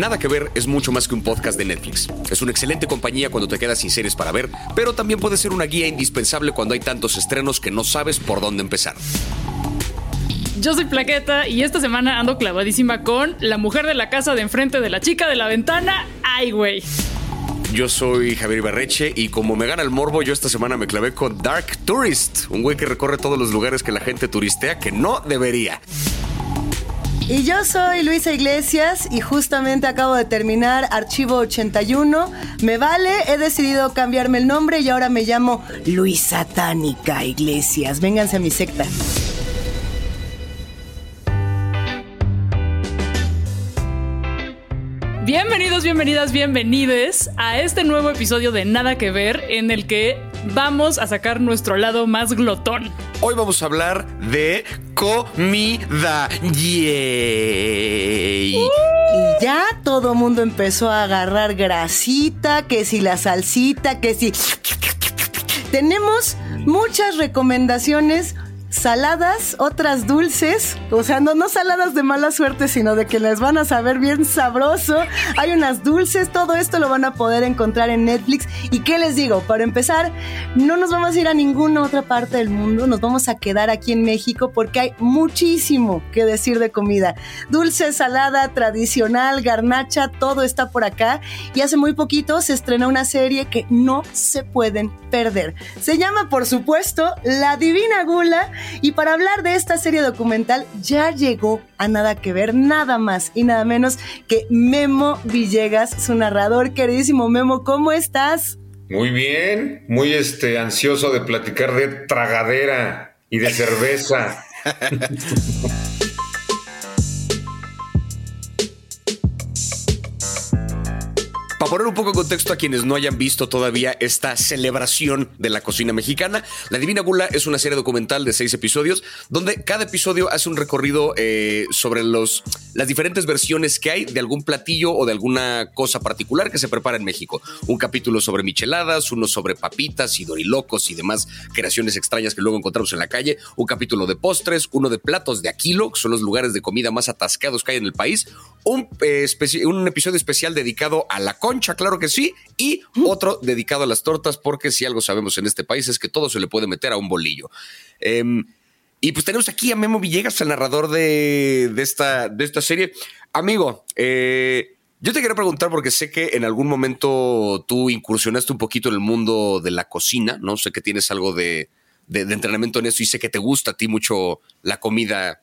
Nada que ver es mucho más que un podcast de Netflix. Es una excelente compañía cuando te quedas sin series para ver, pero también puede ser una guía indispensable cuando hay tantos estrenos que no sabes por dónde empezar. Yo soy Plaqueta y esta semana ando clavadísima con La mujer de la casa de enfrente de la chica de la ventana. ¡Ay, güey! Yo soy Javier Ibarreche y como me gana el morbo, yo esta semana me clavé con Dark Tourist, un güey que recorre todos los lugares que la gente turistea que no debería. Y yo soy Luisa Iglesias y justamente acabo de terminar Archivo 81. Me vale, he decidido cambiarme el nombre y ahora me llamo Luisa Tánica Iglesias. Vénganse a mi secta. Bienvenidos, bienvenidas, bienvenides a este nuevo episodio de Nada que Ver en el que vamos a sacar nuestro lado más glotón. Hoy vamos a hablar de comida. Yay. Y ya todo mundo empezó a agarrar grasita, que si la salsita, que si... Tenemos muchas recomendaciones saladas, otras dulces, o sea, no, no saladas de mala suerte, sino de que les van a saber bien sabroso. Hay unas dulces, todo esto lo van a poder encontrar en Netflix. ¿Y qué les digo? Para empezar, no nos vamos a ir a ninguna otra parte del mundo, nos vamos a quedar aquí en México porque hay muchísimo que decir de comida. Dulce, salada, tradicional, garnacha, todo está por acá. Y hace muy poquito se estrenó una serie que no se pueden perder. Se llama, por supuesto, La Divina Gula y para hablar de esta serie documental ya llegó a nada que ver, nada más y nada menos que Memo Villegas, su narrador. Queridísimo Memo, ¿cómo estás? Muy bien, muy este, ansioso de platicar de tragadera y de cerveza. poner un poco en contexto a quienes no hayan visto todavía esta celebración de la cocina mexicana, La Divina Gula es una serie documental de seis episodios donde cada episodio hace un recorrido eh, sobre los, las diferentes versiones que hay de algún platillo o de alguna cosa particular que se prepara en México. Un capítulo sobre micheladas, uno sobre papitas y dorilocos y demás creaciones extrañas que luego encontramos en la calle, un capítulo de postres, uno de platos de Aquilo, que son los lugares de comida más atascados que hay en el país, un, eh, un episodio especial dedicado a la concha, claro que sí, y otro dedicado a las tortas, porque si algo sabemos en este país es que todo se le puede meter a un bolillo. Em, y pues tenemos aquí a Memo Villegas, el narrador de, esta, de esta serie. Amigo, eh, yo te quería preguntar porque sé que en algún momento tú incursionaste un poquito en el mundo de la cocina, ¿no? Sé que tienes algo de, de, de entrenamiento en eso y sé que te gusta a ti mucho la comida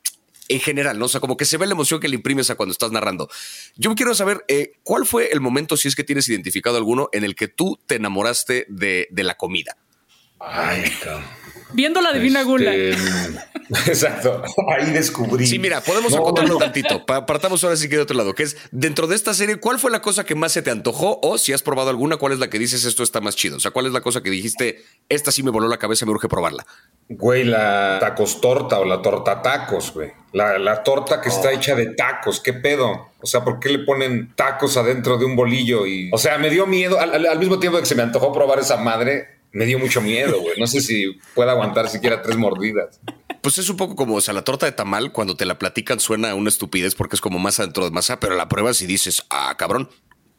en general, ¿no? O sea, como que se ve la emoción que le imprimes a cuando estás narrando. Yo quiero saber, eh, ¿cuál fue el momento, si es que tienes identificado alguno, en el que tú te enamoraste de, de la comida? Ay, cabrón. Viendo la Divina Gula. Este, Exacto, ahí descubrí. Sí, mira, podemos No, acotarlo no. tantito. Pa- Partamos ahora sí que de otro lado, que es dentro de esta serie, ¿cuál fue la cosa que más se te antojó? O si has probado alguna, ¿cuál es la que dices esto está más chido? O sea, ¿cuál es la cosa que dijiste, esta sí me voló la cabeza, me urge probarla? Güey, la tacos torta o la torta tacos, güey. La, la torta que Oh. está hecha de tacos, ¿qué pedo? O sea, ¿por qué le ponen tacos adentro de un bolillo? Y, o sea, me dio miedo. Al, al- al mismo tiempo que se me antojó probar esa madre, me dio mucho miedo, güey. No sé si pueda aguantar siquiera tres mordidas. Pues es un poco como, o sea, la torta de tamal, cuando te la platican suena a una estupidez porque es como masa dentro de masa, pero la pruebas y dices, ah, cabrón,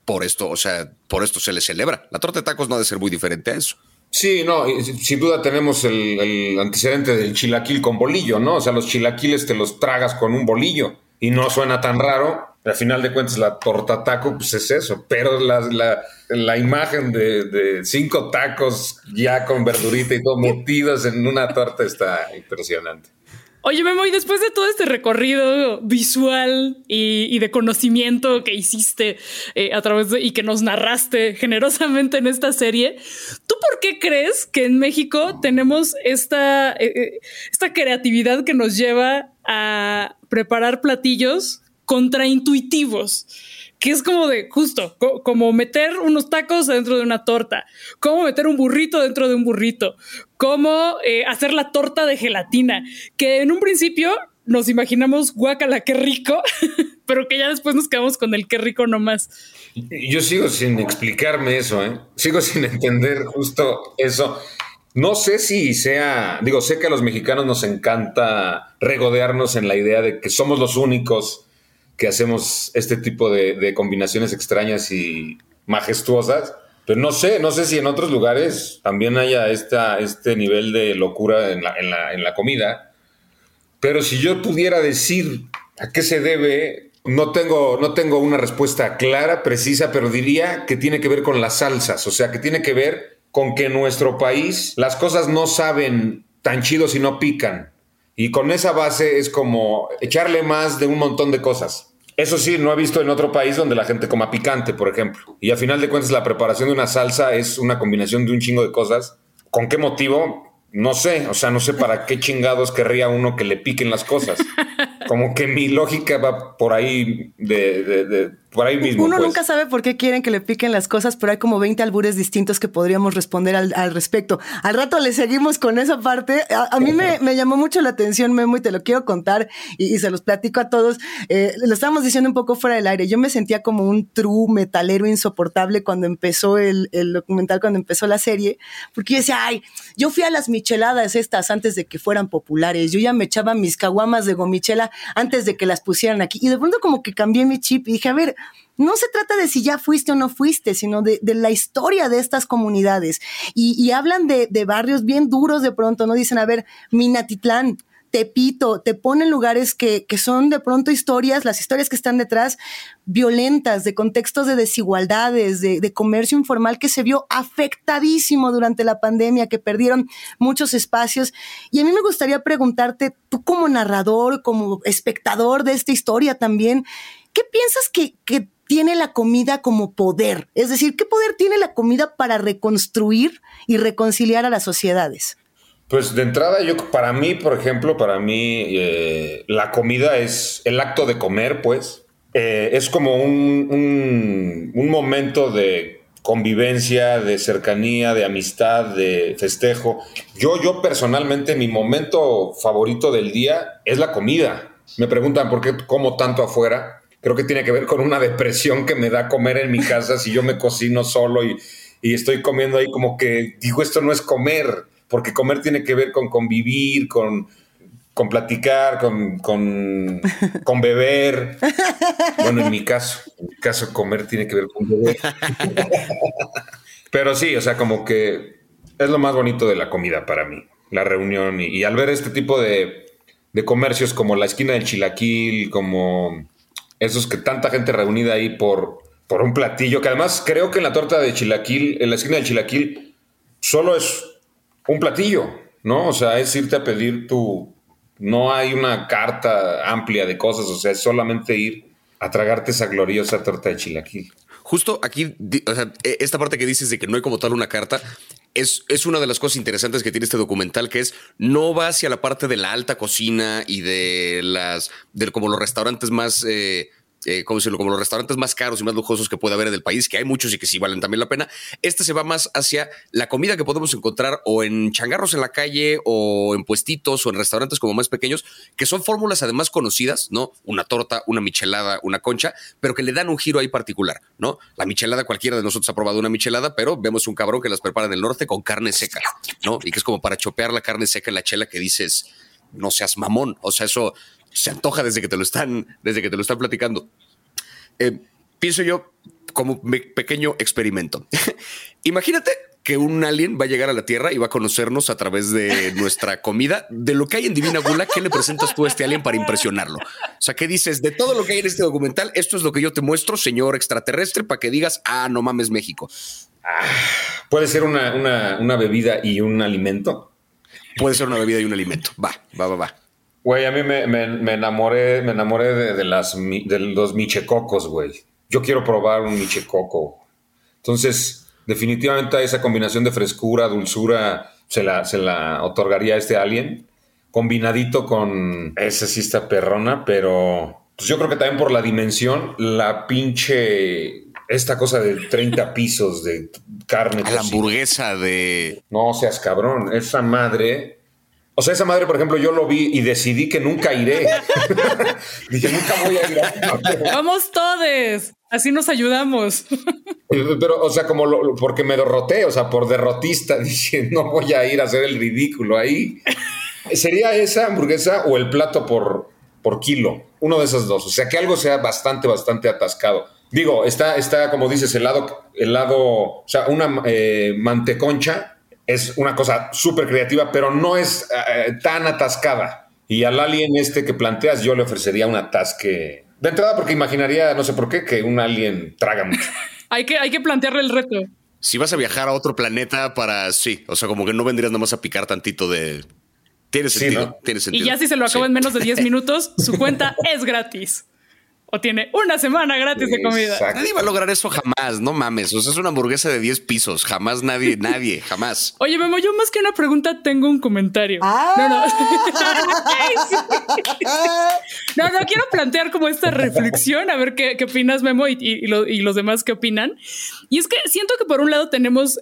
por esto, o sea, por esto se le celebra. La torta de tacos no ha de ser muy diferente a eso. Sí, no, sin duda tenemos el, el antecedente del chilaquil con bolillo, ¿no? O sea, los chilaquiles te los tragas con un bolillo y no suena tan raro. Al final de cuentas, la torta taco, pues es eso. Pero la, la, la imagen de, de cinco tacos ya con verdurita y todo metidos en una torta está impresionante. Oye, Memo, y después de todo este recorrido visual y, y de conocimiento que hiciste eh, a través de y que nos narraste generosamente en esta serie, ¿tú por qué crees que en México tenemos esta, eh, eh, esta creatividad que nos lleva a preparar platillos contraintuitivos? que es como de justo, co- como meter unos tacos dentro de una torta, como meter un burrito dentro de un burrito, como eh, hacer la torta de gelatina, que en un principio nos imaginamos guacala, qué rico, pero que ya después nos quedamos con el qué rico nomás. Yo sigo sin explicarme eso, ¿eh? Sigo sin entender justo eso. No sé si sea, digo, sé que a los mexicanos nos encanta regodearnos en la idea de que somos los únicos que hacemos este tipo de, de combinaciones extrañas y majestuosas. Pero no sé, no sé si en otros lugares también haya esta, este nivel de locura en la, en, la, en la comida. Pero si yo pudiera decir a qué se debe, no tengo, no tengo una respuesta clara, precisa, pero diría que tiene que ver con las salsas. O sea, que tiene que ver con que en nuestro país las cosas no saben tan chido si no pican. Y con esa base es como echarle más de un montón de cosas. Eso sí, no he visto en otro país donde la gente coma picante, por ejemplo. Y a final de cuentas la preparación de una salsa es una combinación de un chingo de cosas. ¿Con qué motivo? No sé, o sea, no sé para qué chingados querría uno que le piquen las cosas. Como que mi lógica va por ahí de, de, de por ahí mismo. Uno pues. nunca sabe por qué quieren que le piquen las cosas, pero hay como 20 albures distintos que podríamos responder al, al respecto. Al rato le seguimos con esa parte. A, a mí me, me, llamó mucho la atención, Memo, y te lo quiero contar y, y se los platico a todos. Eh, lo estábamos diciendo un poco fuera del aire. Yo me sentía como un true metalero insoportable cuando empezó el, el documental, cuando empezó la serie, porque yo decía, ay, yo fui a las micheladas estas antes de que fueran populares. Yo ya me echaba mis caguamas de gomichela antes de que las pusieran aquí. Y de pronto como que cambié mi chip y dije, a ver, no se trata de si ya fuiste o no fuiste, sino de, la historia de estas comunidades. Y, hablan de, barrios bien duros de pronto, ¿no? Dicen, a ver, Minatitlán, Tepito, te ponen lugares que, que son de pronto historias, las historias que están detrás, violentas, de contextos de desigualdades, de, comercio informal que se vio afectadísimo durante la pandemia, que perdieron muchos espacios. Y a mí me gustaría preguntarte, tú como narrador, como espectador de esta historia también, ¿qué piensas que tiene la comida como poder? Es decir, ¿qué poder tiene la comida para reconstruir y reconciliar a las sociedades? Pues de entrada, yo para mí, por ejemplo, para mí eh, la comida es el acto de comer, pues. Eh, es como un, un, un, momento de convivencia, de cercanía, de amistad, de festejo. Yo, yo personalmente, mi momento favorito del día es la comida. Me preguntan por qué como tanto afuera. Creo que tiene que ver con una depresión que me da comer en mi casa si yo me cocino solo y, y estoy comiendo ahí como que digo, esto no es comer porque comer tiene que ver con convivir, con, con platicar, con, con, con, beber. Bueno, en mi caso, en mi caso comer tiene que ver con beber. Pero sí, o sea, como que es lo más bonito de la comida para mí, la reunión. Y, al ver este tipo de, de, comercios como la esquina del chilaquil, como esos que tanta gente reunida ahí por, por un platillo, que además creo que en la torta de chilaquil, en la esquina del chilaquil, solo es un platillo, ¿no? O sea, es irte a pedir tu... No hay una carta amplia de cosas, o sea, es solamente ir a tragarte esa gloriosa torta de chilaquil. Justo aquí, o sea, esta parte que dices de que no hay como tal una carta, es, es, una de las cosas interesantes que tiene este documental, que es no va hacia la parte de la alta cocina y de las, de como los restaurantes más... Eh, eh, como, decirlo, como los restaurantes más caros y más lujosos que puede haber en el país, que hay muchos y que sí valen también la pena. Este se va más hacia la comida que podemos encontrar o en changarros en la calle o en puestitos o en restaurantes como más pequeños, que son fórmulas además conocidas, ¿no? Una torta, una michelada, una concha, pero que le dan un giro ahí particular, ¿no? La michelada, cualquiera de nosotros ha probado una michelada, pero vemos un cabrón que las prepara en el norte con carne seca, ¿no? Y que es como para chopear la carne seca en la chela que dices, no seas mamón. O sea, eso se antoja desde que te lo están, desde que te lo están platicando. Eh, pienso yo como pequeño experimento. Imagínate que un alien va a llegar a la Tierra y va a conocernos a través de nuestra comida. De lo que hay en Divina Gula, ¿qué le presentas tú a este alien para impresionarlo? O sea, ¿qué dices? De todo lo que hay en este documental, esto es lo que yo te muestro, señor extraterrestre, para que digas, ah, no mames, México. Ah, ¿Puede ser una, una, una bebida y un alimento? Puede ser una bebida y un alimento. Va, va, va, va. Güey, a mí me, me, me, enamoré, me enamoré de, de, las, de los michecocos, güey. Yo quiero probar un michecoco. Entonces, definitivamente esa combinación de frescura, dulzura, se la, se la otorgaría a este alien. Combinadito con esa sí está perrona, pero pues yo creo que también por la dimensión, la pinche esta cosa de 30 pisos de carne. A la hamburguesa de. No seas cabrón. Esa madre o sea, esa madre, por ejemplo, yo lo vi y decidí que nunca iré. Dije, nunca voy a ir. A... Vamos todos. Así nos ayudamos. Pero, o sea, como lo, porque me derroté, o sea, por derrotista, dije, no voy a ir a hacer el ridículo ahí. ¿Sería esa hamburguesa o el plato por, por kilo. Uno de esos dos. O sea, que algo sea bastante, bastante atascado. Digo, está, está como dices, el lado, el lado, o sea, una eh, manteconcha es una cosa súper creativa, pero no es eh, tan atascada. Y al alien este que planteas, yo le ofrecería un atasque. De entrada, porque imaginaría, no sé por qué, que un alien traga mucho. hay, que, hay que plantearle el reto. Si vas a viajar a otro planeta para, sí, o sea, como que no vendrías nada más a picar tantito de... Tiene sentido, tiene sentido. Y ya si se lo acaba en menos de 10 minutos, su cuenta es gratis o tiene una semana gratis de comida. Nadie va a lograr eso jamás, no mames. O sea, es una hamburguesa de 10 pisos. Jamás nadie, nadie, jamás. Oye, Memo, yo más que una pregunta tengo un comentario. Ah. No, no. no, quiero plantear como esta reflexión, a ver qué, opinas, Memo, y, los demás qué opinan. Y es que siento que por un lado tenemos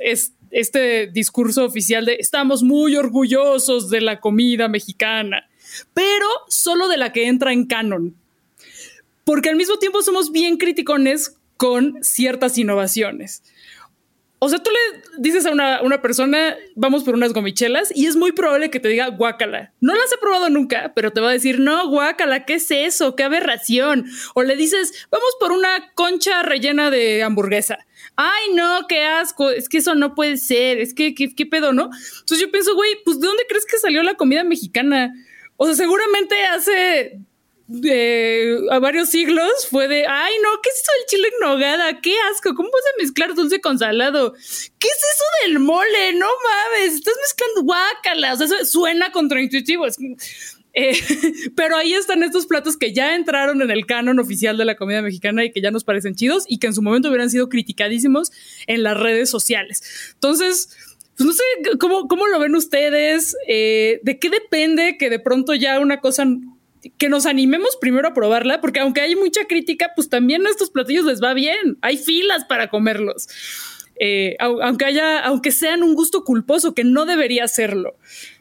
este discurso oficial de estamos muy orgullosos de la comida mexicana, pero solo de la que entra en canon porque al mismo tiempo somos bien criticones con ciertas innovaciones. O sea, tú le dices a una, persona, vamos por unas gomichelas, y es muy probable que te diga guácala. No las he probado nunca, pero te va a decir, no, guácala, ¿qué es eso? ¿Qué aberración? O le dices, vamos por una concha rellena de hamburguesa. Ay, no, qué asco, es que eso no puede ser, es que, ¿qué, qué pedo, no? Entonces yo pienso, güey, pues ¿de dónde crees que salió la comida mexicana? O sea, seguramente hace a varios siglos fue de, ay no, ¿qué es eso del chile en nogada? ¡Qué asco! ¿Cómo vas a mezclar dulce con salado? ¿Qué es eso del mole? No mames, estás mezclando guácala. O sea, suena contraintuitivo. Eh, pero ahí están estos platos que ya entraron en el canon oficial de la comida mexicana y que ya nos parecen chidos y que en su momento hubieran sido criticadísimos en las redes sociales. Entonces, pues no sé cómo, cómo lo ven ustedes, eh, de qué depende que de pronto ya una cosa que nos animemos primero a probarla, porque aunque hay mucha crítica, pues también a estos platillos les va bien. Hay filas para comerlos. Eh, aunque haya, aunque sean un gusto culposo, que no debería serlo.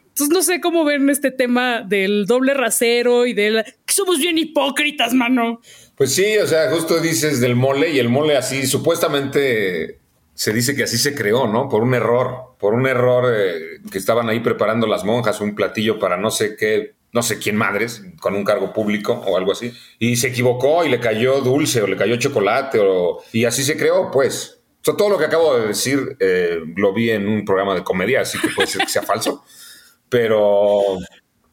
Entonces no sé cómo ven este tema del doble rasero y del que somos bien hipócritas, mano. Pues sí, o sea, justo dices del mole y el mole así, supuestamente se dice que así se creó, ¿no? Por un error, por un error eh, que estaban ahí preparando las monjas, un platillo para no sé qué no sé quién madres, con un cargo público o algo así, y se equivocó y le cayó dulce o le cayó chocolate o, y así se creó, pues. O todo lo que acabo de decir eh, lo vi en un programa de comedia, así que puede ser que sea falso, pero,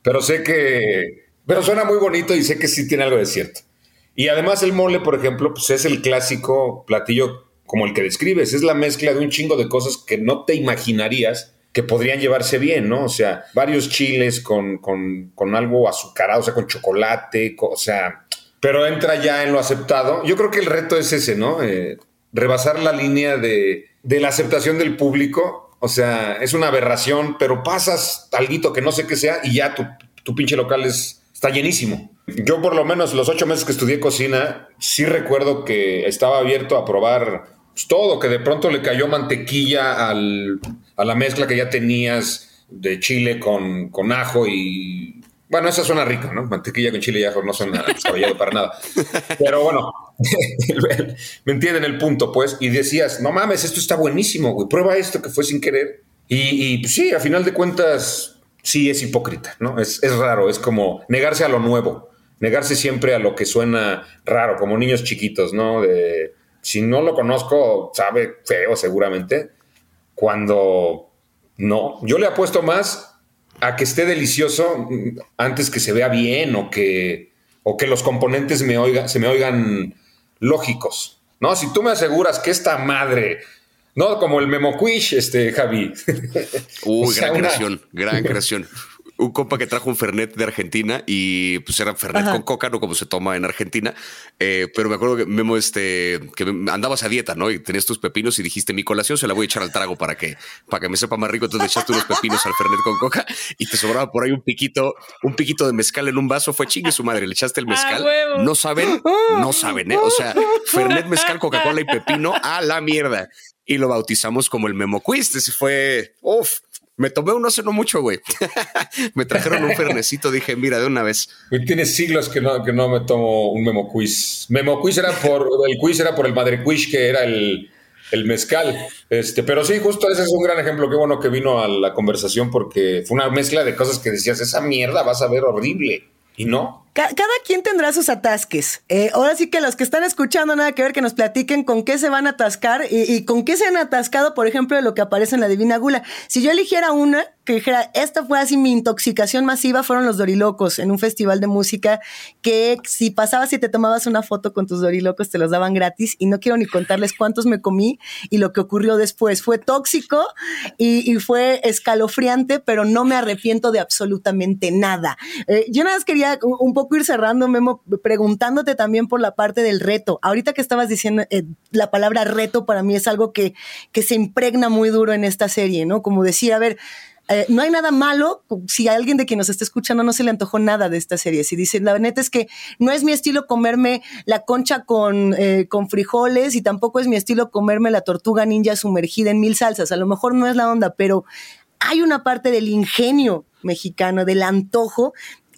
pero sé que, pero suena muy bonito y sé que sí tiene algo de cierto. Y además el mole, por ejemplo, pues es el clásico platillo como el que describes, es la mezcla de un chingo de cosas que no te imaginarías que podrían llevarse bien, ¿no? O sea, varios chiles con, algo azucarado, o sea, con chocolate, o sea, pero entra ya en lo aceptado. Yo creo que el reto es ese, ¿no? Eh, rebasar la línea de, la aceptación del público. O sea, es una aberración, pero pasas algo que no sé qué sea y ya tu, tu pinche local es, está llenísimo. Yo por lo menos los ocho meses que estudié cocina, sí recuerdo que estaba abierto a probar pues, todo, que de pronto le cayó mantequilla al, a la mezcla que ya tenías de chile con, con ajo y... Bueno, esa suena rica, ¿no? Mantequilla con chile y ajo no suena descabellado para nada. Pero bueno, me entienden el punto, pues. Y decías, no mames, esto está buenísimo, güey. Prueba esto que fue sin querer. Y, pues sí, a final de cuentas, sí es hipócrita, ¿no? Es, es raro, es como negarse a lo nuevo, negarse siempre a lo que suena raro, como niños chiquitos, ¿no? De, si no lo conozco, sabe feo seguramente, cuando no, yo le apuesto más a que esté delicioso antes que se vea bien o que, o que los componentes me oiga, se me oigan lógicos. No, si tú me aseguras que esta madre, no como el Memoquish, este Javi. Uy, gran creación, gran creación un compa que trajo un Fernet de Argentina y pues era Fernet con coca, no como se toma en Argentina. Eh, pero me acuerdo que Memo, este, que andabas a dieta, ¿no? Y tenías tus pepinos y dijiste, mi colación se la voy a echar al trago para que, para que me sepa más rico. Entonces echaste unos pepinos al Fernet con coca y te sobraba por ahí un piquito, un piquito de mezcal en un vaso. Fue chingue su madre, le echaste el mezcal. no saben, no saben, ¿eh? O sea, Fernet, mezcal, Coca-Cola y pepino a la mierda. Y lo bautizamos como el Memo Quiz. Ese fue, uff, me tomé uno hace no mucho, güey. me trajeron un fernecito, dije, mira, de una vez. Tiene siglos que no, que no me tomo un memo quiz. Memo quiz era por, el quiz era por el madre quiz, que era el, el mezcal. Este, pero sí, justo ese es un gran ejemplo. Qué bueno que vino a la conversación porque fue una mezcla de cosas que decías, esa mierda vas a ver horrible. Y no, cada quien tendrá sus atasques. Eh, ahora sí que los que están escuchando, nada que ver, que nos platiquen con qué se van a atascar y, con qué se han atascado, por ejemplo, de lo que aparece en la Divina Gula. Si yo eligiera una, que dijera, esta fue así mi intoxicación masiva, fueron los dorilocos en un festival de música que si pasabas y te tomabas una foto con tus dorilocos te los daban gratis y no quiero ni contarles cuántos me comí y lo que ocurrió después. Fue tóxico y, y fue escalofriante, pero no me arrepiento de absolutamente nada. Eh, yo nada más quería un poco ir cerrando, Memo, preguntándote también por la parte del reto. Ahorita que estabas diciendo eh, la palabra reto para mí es algo que, que se impregna muy duro en esta serie, ¿no? Como decir, a ver, eh, no hay nada malo si a alguien de quien nos está escuchando no se le antojó nada de esta serie. Si dice, la neta es que no es mi estilo comerme la concha con, eh, con frijoles y tampoco es mi estilo comerme la tortuga ninja sumergida en mil salsas. A lo mejor no es la onda, pero hay una parte del ingenio mexicano, del antojo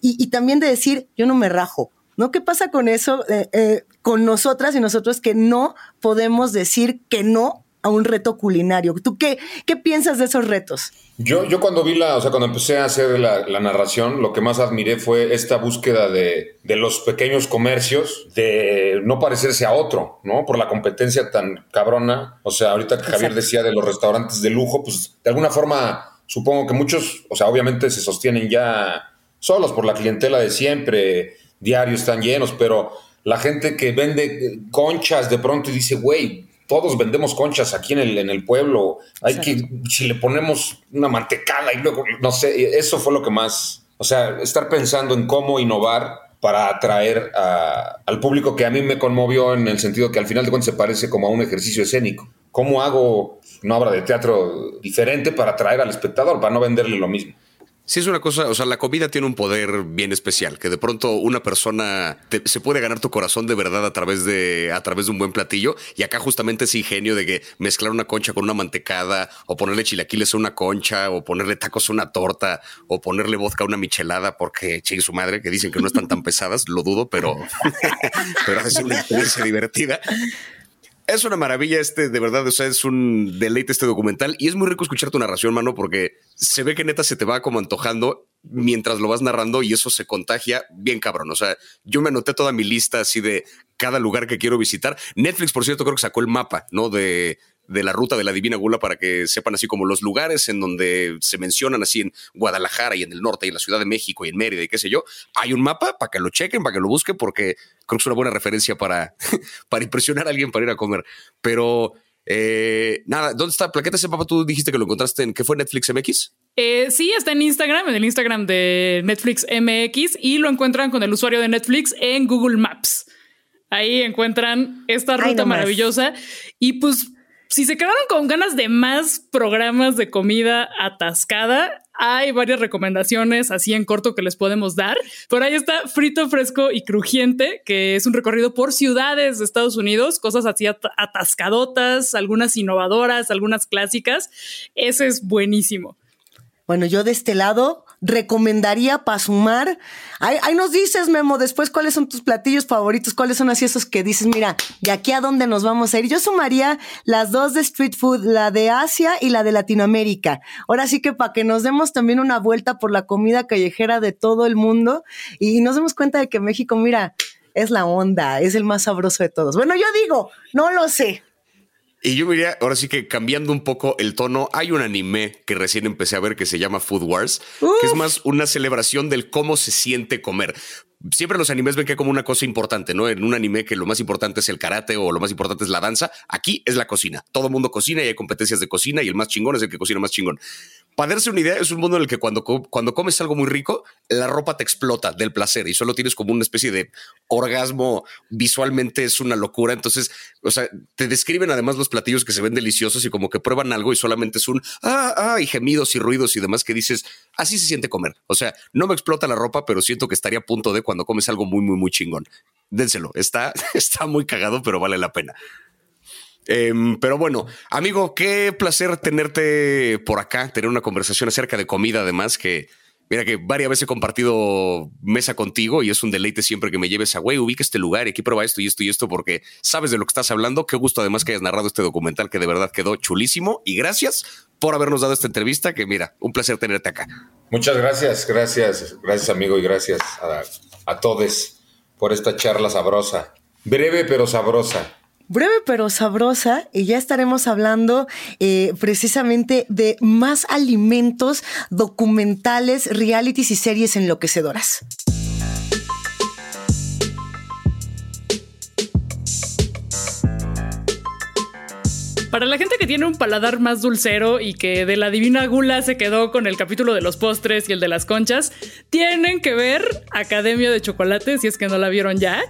y, y también de decir, yo no me rajo. ¿No? ¿Qué pasa con eso, eh, eh, con nosotras y nosotros que no podemos decir que no a un reto culinario? ¿Tú qué, qué piensas de esos retos? Yo, yo cuando vi la, o sea, cuando empecé a hacer la, la narración, lo que más admiré fue esta búsqueda de, de, los pequeños comercios, de no parecerse a otro, ¿no? Por la competencia tan cabrona. O sea, ahorita que Javier decía de los restaurantes de lujo, pues de alguna forma supongo que muchos, o sea, obviamente se sostienen ya solos por la clientela de siempre, diarios están llenos, pero la gente que vende conchas de pronto y dice, güey, todos vendemos conchas aquí en el, en el pueblo. Hay Exacto. que, si le ponemos una mantecada y luego, no sé, eso fue lo que más, o sea, estar pensando en cómo innovar para atraer a, al público que a mí me conmovió en el sentido que al final de cuentas se parece como a un ejercicio escénico. ¿Cómo hago una obra de teatro diferente para atraer al espectador, para no venderle lo mismo? Sí, es una cosa, o sea, la comida tiene un poder bien especial, que de pronto una persona te, se puede ganar tu corazón de verdad a través de, a través de un buen platillo. Y acá justamente ese ingenio de que mezclar una concha con una mantecada, o ponerle chilaquiles a una concha, o ponerle tacos a una torta, o ponerle vodka a una michelada, porque chingue su madre, que dicen que no están tan pesadas, lo dudo, pero, pero es una experiencia divertida. Es una maravilla este, de verdad, o sea, es un deleite este documental y es muy rico escuchar tu narración, mano, porque se ve que neta se te va como antojando mientras lo vas narrando y eso se contagia bien cabrón. O sea, yo me anoté toda mi lista así de cada lugar que quiero visitar. Netflix, por cierto, creo que sacó el mapa, ¿no? De, de la ruta de la Divina Gula para que sepan así como los lugares en donde se mencionan así en Guadalajara y en el norte y en la Ciudad de México y en Mérida y qué sé yo. Hay un mapa para que lo chequen, para que lo busquen, porque creo que es una buena referencia para, para impresionar a alguien para ir a comer. Pero eh, nada, ¿dónde está Plaqueta ese mapa? Tú dijiste que lo encontraste en, ¿qué fue Netflix MX? Eh, sí, está en Instagram, en el Instagram de Netflix MX y lo encuentran con el usuario de Netflix en Google Maps. Ahí encuentran esta ruta Ay, maravillosa y pues si se quedaron con ganas de más programas de comida atascada, hay varias recomendaciones así en corto que les podemos dar. Por ahí está Frito, Fresco y Crujiente, que es un recorrido por ciudades de Estados Unidos, cosas así at atascadotas, algunas innovadoras, algunas clásicas. Ese es buenísimo. Bueno, yo de este lado recomendaría para sumar. Ahí, nos dices, Memo, después cuáles son tus platillos favoritos, cuáles son así esos que dices, mira, de aquí a dónde nos vamos a ir. Yo sumaría las dos de street food, la de Asia y la de Latinoamérica. Ahora sí que para que nos demos también una vuelta por la comida callejera de todo el mundo y nos demos cuenta de que México, mira, es la onda, es el más sabroso de todos. Bueno, yo digo, no lo sé. Y yo diría, ahora sí que cambiando un poco el tono, hay un anime que recién empecé a ver que se llama Food Wars, Uf. que es más una celebración del cómo se siente comer. Siempre los animes ven que como una cosa importante, ¿no? En un anime que lo más importante es el karate o lo más importante es la danza, aquí es la cocina. Todo mundo cocina y hay competencias de cocina y el más chingón es el que cocina más chingón. Para darse una idea, es un mundo en el que cuando, cuando comes algo muy rico, la ropa te explota del placer y solo tienes como una especie de orgasmo visualmente es una locura. Entonces, o sea, te describen además los platillos que se ven deliciosos y como que prueban algo y solamente es un ah, ah, y gemidos y ruidos y demás que dices, así se siente comer. O sea, no me explota la ropa, pero siento que estaría a punto de cuando comes algo muy, muy, muy chingón. Dénselo, está, está muy cagado, pero vale la pena. Eh, pero bueno, amigo, qué placer tenerte por acá, tener una conversación acerca de comida, además, que mira que varias veces he compartido mesa contigo y es un deleite siempre que me lleves a, güey, ubica este lugar y aquí prueba esto y esto y esto porque sabes de lo que estás hablando. Qué gusto además que hayas narrado este documental que de verdad quedó chulísimo y gracias por habernos dado esta entrevista, que mira, un placer tenerte acá. Muchas gracias, gracias, gracias amigo y gracias a todos por esta charla sabrosa. Breve pero sabrosa. Breve pero sabrosa y ya estaremos hablando eh, precisamente de más alimentos documentales, realities y series enloquecedoras. Para la gente que tiene un paladar más dulcero y que de la divina gula se quedó con el capítulo de los postres y el de las conchas, tienen que ver Academia de Chocolate, si es que no la vieron ya,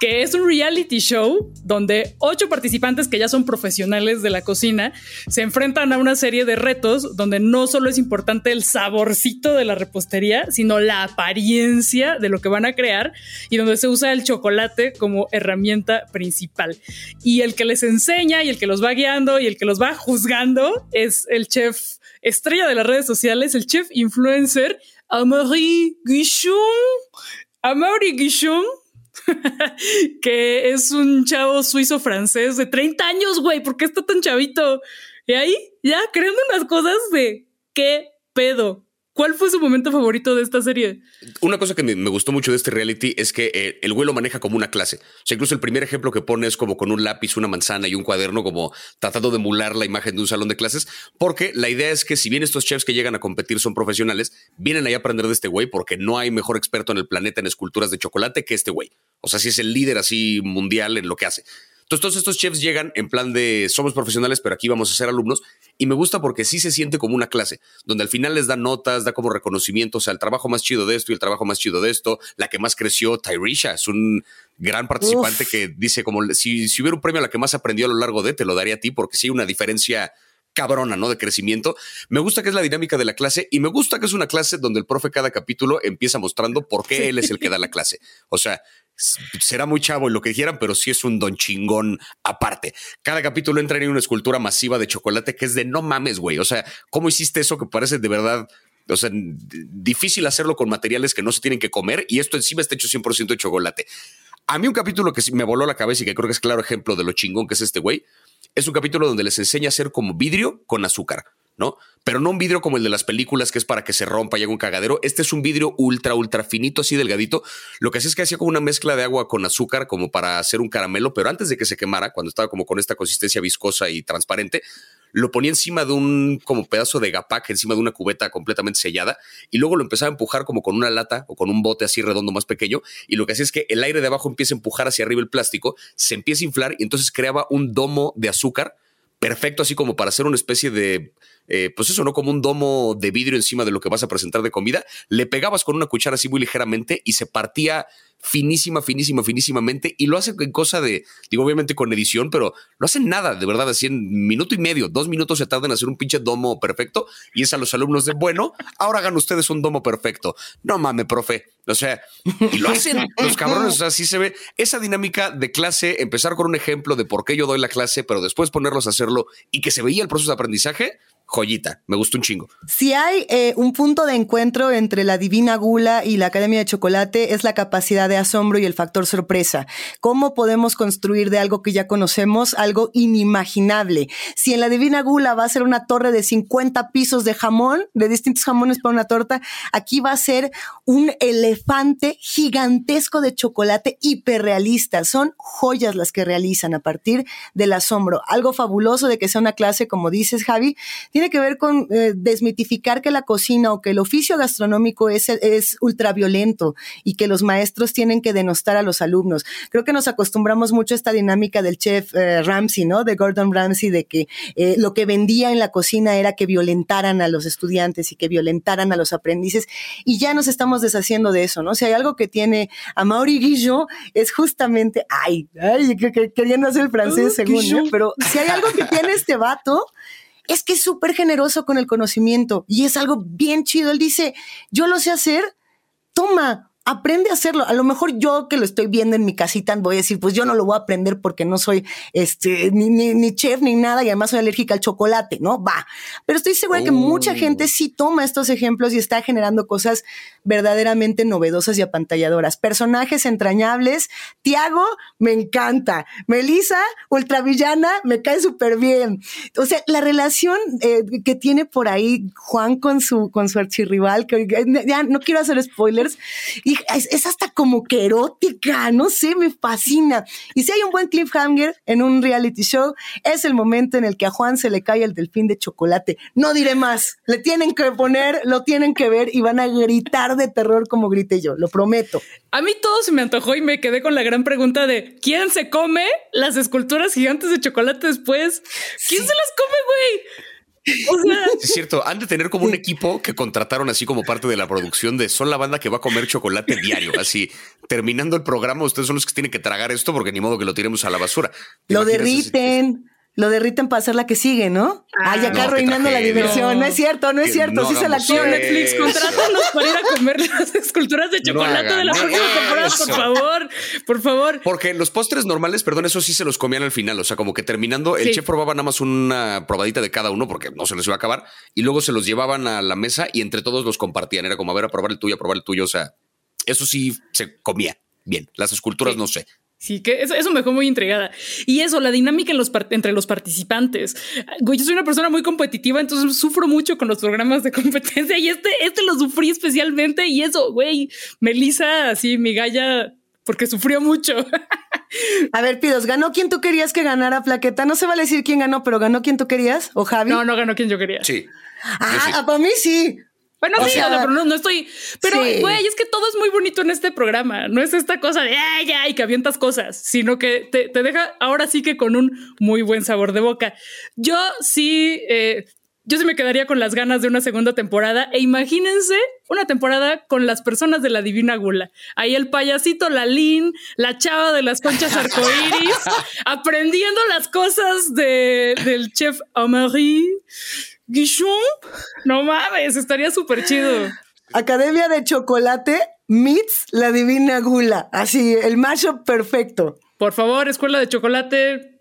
que es un reality show donde ocho participantes que ya son profesionales de la cocina se enfrentan a una serie de retos donde no solo es importante el saborcito de la repostería, sino la apariencia de lo que van a crear y donde se usa el chocolate como herramienta principal. Y el que les enseña y el que los va guiando y el que los va juzgando es el chef estrella de las redes sociales, el chef influencer Amaury Guichon. Amaury Guichon, que es un chavo suizo francés de 30 años, güey. ¿Por qué está tan chavito? Y ahí ya creando unas cosas de qué pedo. ¿Cuál fue su momento favorito de esta serie? Una cosa que me, gustó mucho de este reality es que eh, el güey lo maneja como una clase. O sea, incluso el primer ejemplo que pone es como con un lápiz, una manzana y un cuaderno, como tratando de emular la imagen de un salón de clases, porque la idea es que si bien estos chefs que llegan a competir son profesionales, vienen ahí a aprender de este güey porque no hay mejor experto en el planeta en esculturas de chocolate que este güey. O sea, si es el líder así mundial en lo que hace. Entonces, todos estos chefs llegan en plan de somos profesionales, pero aquí vamos a ser alumnos. Y me gusta porque sí se siente como una clase, donde al final les da notas, da como reconocimiento, o sea, el trabajo más chido de esto y el trabajo más chido de esto. La que más creció, Tyrisha, es un gran participante que dice como si, si hubiera un premio a la que más aprendió a lo largo de, te lo daría a ti, porque sí hay una diferencia cabrona, ¿no? De crecimiento. Me gusta que es la dinámica de la clase y me gusta que es una clase donde el profe cada capítulo empieza mostrando por qué él es el que da la clase. O sea, será muy chavo lo que quieran, pero sí es un don chingón aparte. Cada capítulo entra en una escultura masiva de chocolate que es de no mames, güey. O sea, ¿cómo hiciste eso que parece de verdad? O sea, difícil hacerlo con materiales que no se tienen que comer y esto encima está hecho 100% de chocolate. A mí un capítulo que me voló la cabeza y que creo que es claro ejemplo de lo chingón que es este güey, es un capítulo donde les enseña a hacer como vidrio con azúcar. ¿No? Pero no un vidrio como el de las películas que es para que se rompa y haga un cagadero. Este es un vidrio ultra, ultra finito, así delgadito. Lo que hacía es que hacía como una mezcla de agua con azúcar, como para hacer un caramelo, pero antes de que se quemara, cuando estaba como con esta consistencia viscosa y transparente, lo ponía encima de un como pedazo de gapac, encima de una cubeta completamente sellada, y luego lo empezaba a empujar como con una lata o con un bote así redondo más pequeño, y lo que hacía es que el aire de abajo empieza a empujar hacia arriba el plástico, se empieza a inflar y entonces creaba un domo de azúcar perfecto así como para hacer una especie de, eh, pues eso, ¿no? Como un domo de vidrio encima de lo que vas a presentar de comida. Le pegabas con una cuchara así muy ligeramente y se partía finísima, finísima, finísimamente y lo hace en cosa de, digo, obviamente con edición, pero lo hacen nada, de verdad, así en minuto y medio, dos minutos se tardan en hacer un pinche domo perfecto y es a los alumnos de, bueno, ahora hagan ustedes un domo perfecto. No mames, profe. O sea, y lo hacen los cabrones, o sea, así se ve esa dinámica de clase, empezar con un ejemplo de por qué yo doy la clase, pero después ponerlos a hacerlo y que se veía el proceso de aprendizaje, joyita, me gustó un chingo. Si hay eh, un punto de encuentro entre la Divina Gula y la Academia de Chocolate es la capacidad de asombro y el factor sorpresa. ¿Cómo podemos construir de algo que ya conocemos algo inimaginable? Si en la Divina Gula va a ser una torre de 50 pisos de jamón, de distintos jamones para una torta, aquí va a ser un elefante gigantesco de chocolate hiperrealista. Son joyas las que realizan a partir del asombro. Algo fabuloso de que sea una clase, como dices, Javi, tiene que ver con eh, desmitificar que la cocina o que el oficio gastronómico es, es ultraviolento y que los maestros tienen que denostar a los alumnos. Creo que nos acostumbramos mucho a esta dinámica del chef eh, Ramsey, ¿no? De Gordon Ramsay, de que eh, lo que vendía en la cocina era que violentaran a los estudiantes y que violentaran a los aprendices. Y ya nos estamos deshaciendo de eso, ¿no? Si hay algo que tiene a Mauri Guillot es justamente, ay, ay, queriendo hacer el francés oh, según, pero si hay algo que tiene este vato, es que es súper generoso con el conocimiento y es algo bien chido. Él dice, yo lo sé hacer, toma, aprende a hacerlo. A lo mejor yo que lo estoy viendo en mi casita voy a decir, pues yo no lo voy a aprender porque no soy este ni, ni, chef ni nada y además soy alérgica al chocolate, ¿no? Va. Pero estoy segura que mucha gente sí toma estos ejemplos y está generando cosas verdaderamente novedosas y apantalladoras. Personajes entrañables. Tiago, me encanta. Melissa, ultravillana, me cae súper bien. O sea, la relación eh, que tiene por ahí Juan con su, con su archirrival, que ya no quiero hacer spoilers, y es, hasta como que erótica, no sé, me fascina. Y si hay un buen cliffhanger en un reality show, es el momento en el que a Juan se le cae el delfín de chocolate. No diré más, le tienen que poner, lo tienen que ver y van a gritar de terror como grité yo, lo prometo. A mí todo se me antojó y me quedé con la gran pregunta de ¿quién se come las esculturas gigantes de chocolate después? ¿Quién se las come, güey? Es cierto, han de tener como un equipo que contrataron así como parte de la producción de son la banda que va a comer chocolate diario. Así, terminando el programa, ustedes son los que tienen que tragar esto porque ni modo que lo tiremos a la basura. Lo derriten lo derriten para hacer la que sigue, ¿no? Ah, Ay, acá arruinando la diversión. No. es cierto, no es cierto. sí se la quiero. Netflix, contrátanos para ir a comer las esculturas de chocolate de la próxima temporada, por favor. Por favor. Porque los postres normales, perdón, eso sí se los comían al final. O sea, como que terminando, el chef probaba nada más una probadita de cada uno porque no se les iba a acabar. Y luego se los llevaban a la mesa y entre todos los compartían. Era como a ver, a probar el tuyo, a probar el tuyo. O sea, eso sí se comía bien. Las esculturas no sé. Sí, que eso, me dejó muy intrigada. Y eso, la dinámica en los entre los participantes. Güey, yo soy una persona muy competitiva, entonces sufro mucho con los programas de competencia y este, este lo sufrí especialmente. Y eso, güey, Melissa, así, mi galla, porque sufrió mucho. A ver, Pidos, ¿ganó quien tú querías que ganara Plaqueta? No se vale decir quién ganó, pero ¿ganó quien tú querías? ¿O Javi? No, no ganó quien yo quería. Sí. Ah, para mí sí. Bueno, sí, pero no, estoy. Pero, güey, es que todo es muy bonito en este programa. No es esta cosa de ay, ay, que avientas cosas, sino que te, deja ahora sí que con un muy buen sabor de boca. Yo sí, eh, yo sí me quedaría con las ganas de una segunda temporada. E imagínense una temporada con las personas de la Divina Gula. Ahí el payasito Lalín, la chava de las conchas arcoíris, aprendiendo las cosas de, del chef Amari Guichon, no mames, estaría súper chido. Academia de Chocolate meets la Divina Gula. Así, el mashup perfecto. Por favor, Escuela de Chocolate,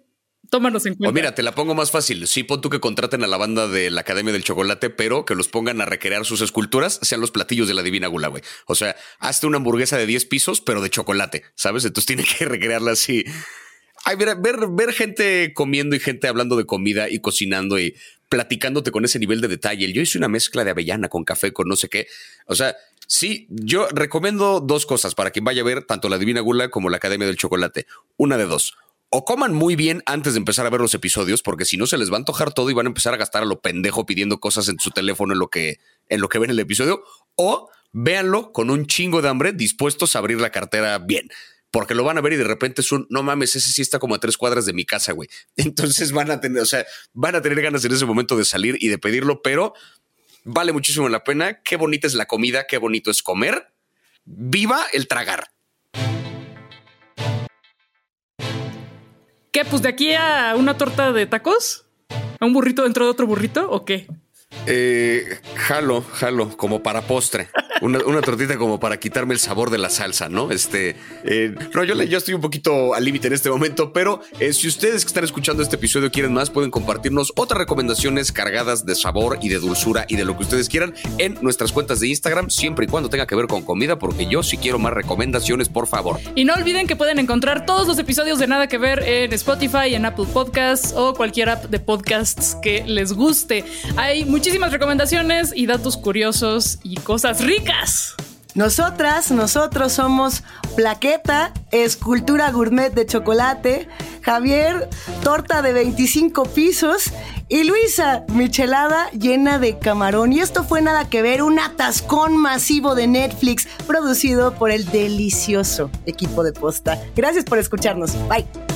tómanos en cuenta. O mira, te la pongo más fácil. Sí, pon tú que contraten a la banda de la Academia del Chocolate, pero que los pongan a recrear sus esculturas, sean los platillos de la Divina Gula, güey. O sea, hazte una hamburguesa de 10 pisos, pero de chocolate, ¿sabes? Entonces tiene que recrearla así. Ay, ver, ver gente comiendo y gente hablando de comida y cocinando y platicándote con ese nivel de detalle. Yo hice una mezcla de avellana con café, con no sé qué. O sea, sí, yo recomiendo dos cosas para quien vaya a ver tanto la Divina Gula como la Academia del Chocolate. Una de dos. O coman muy bien antes de empezar a ver los episodios, porque si no se les va a antojar todo y van a empezar a gastar a lo pendejo pidiendo cosas en su teléfono en lo que, en lo que ven el episodio. O véanlo con un chingo de hambre, dispuestos a abrir la cartera bien porque lo van a ver y de repente es un, no mames, ese sí está como a tres cuadras de mi casa, güey. Entonces van a tener, o sea, van a tener ganas en ese momento de salir y de pedirlo, pero vale muchísimo la pena. Qué bonita es la comida, qué bonito es comer. Viva el tragar. ¿Qué? Pues de aquí a una torta de tacos, a un burrito dentro de otro burrito o qué? Eh, jalo, jalo, como para postre. Una, tortita como para quitarme el sabor de la salsa, ¿no? Este, eh, no, yo, yo estoy un poquito al límite en este momento, pero eh, si ustedes que están escuchando este episodio quieren más, pueden compartirnos otras recomendaciones cargadas de sabor y de dulzura y de lo que ustedes quieran en nuestras cuentas de Instagram, siempre y cuando tenga que ver con comida, porque yo sí quiero más recomendaciones, por favor. Y no olviden que pueden encontrar todos los episodios de Nada que Ver en Spotify, en Apple Podcasts o cualquier app de podcasts que les guste. Hay muchísimas recomendaciones y datos curiosos y cosas ricas. Nosotras, nosotros somos Plaqueta, Escultura Gourmet de Chocolate, Javier, Torta de 25 pisos y Luisa, Michelada llena de camarón. Y esto fue nada que ver, un atascón masivo de Netflix producido por el delicioso equipo de posta. Gracias por escucharnos. Bye.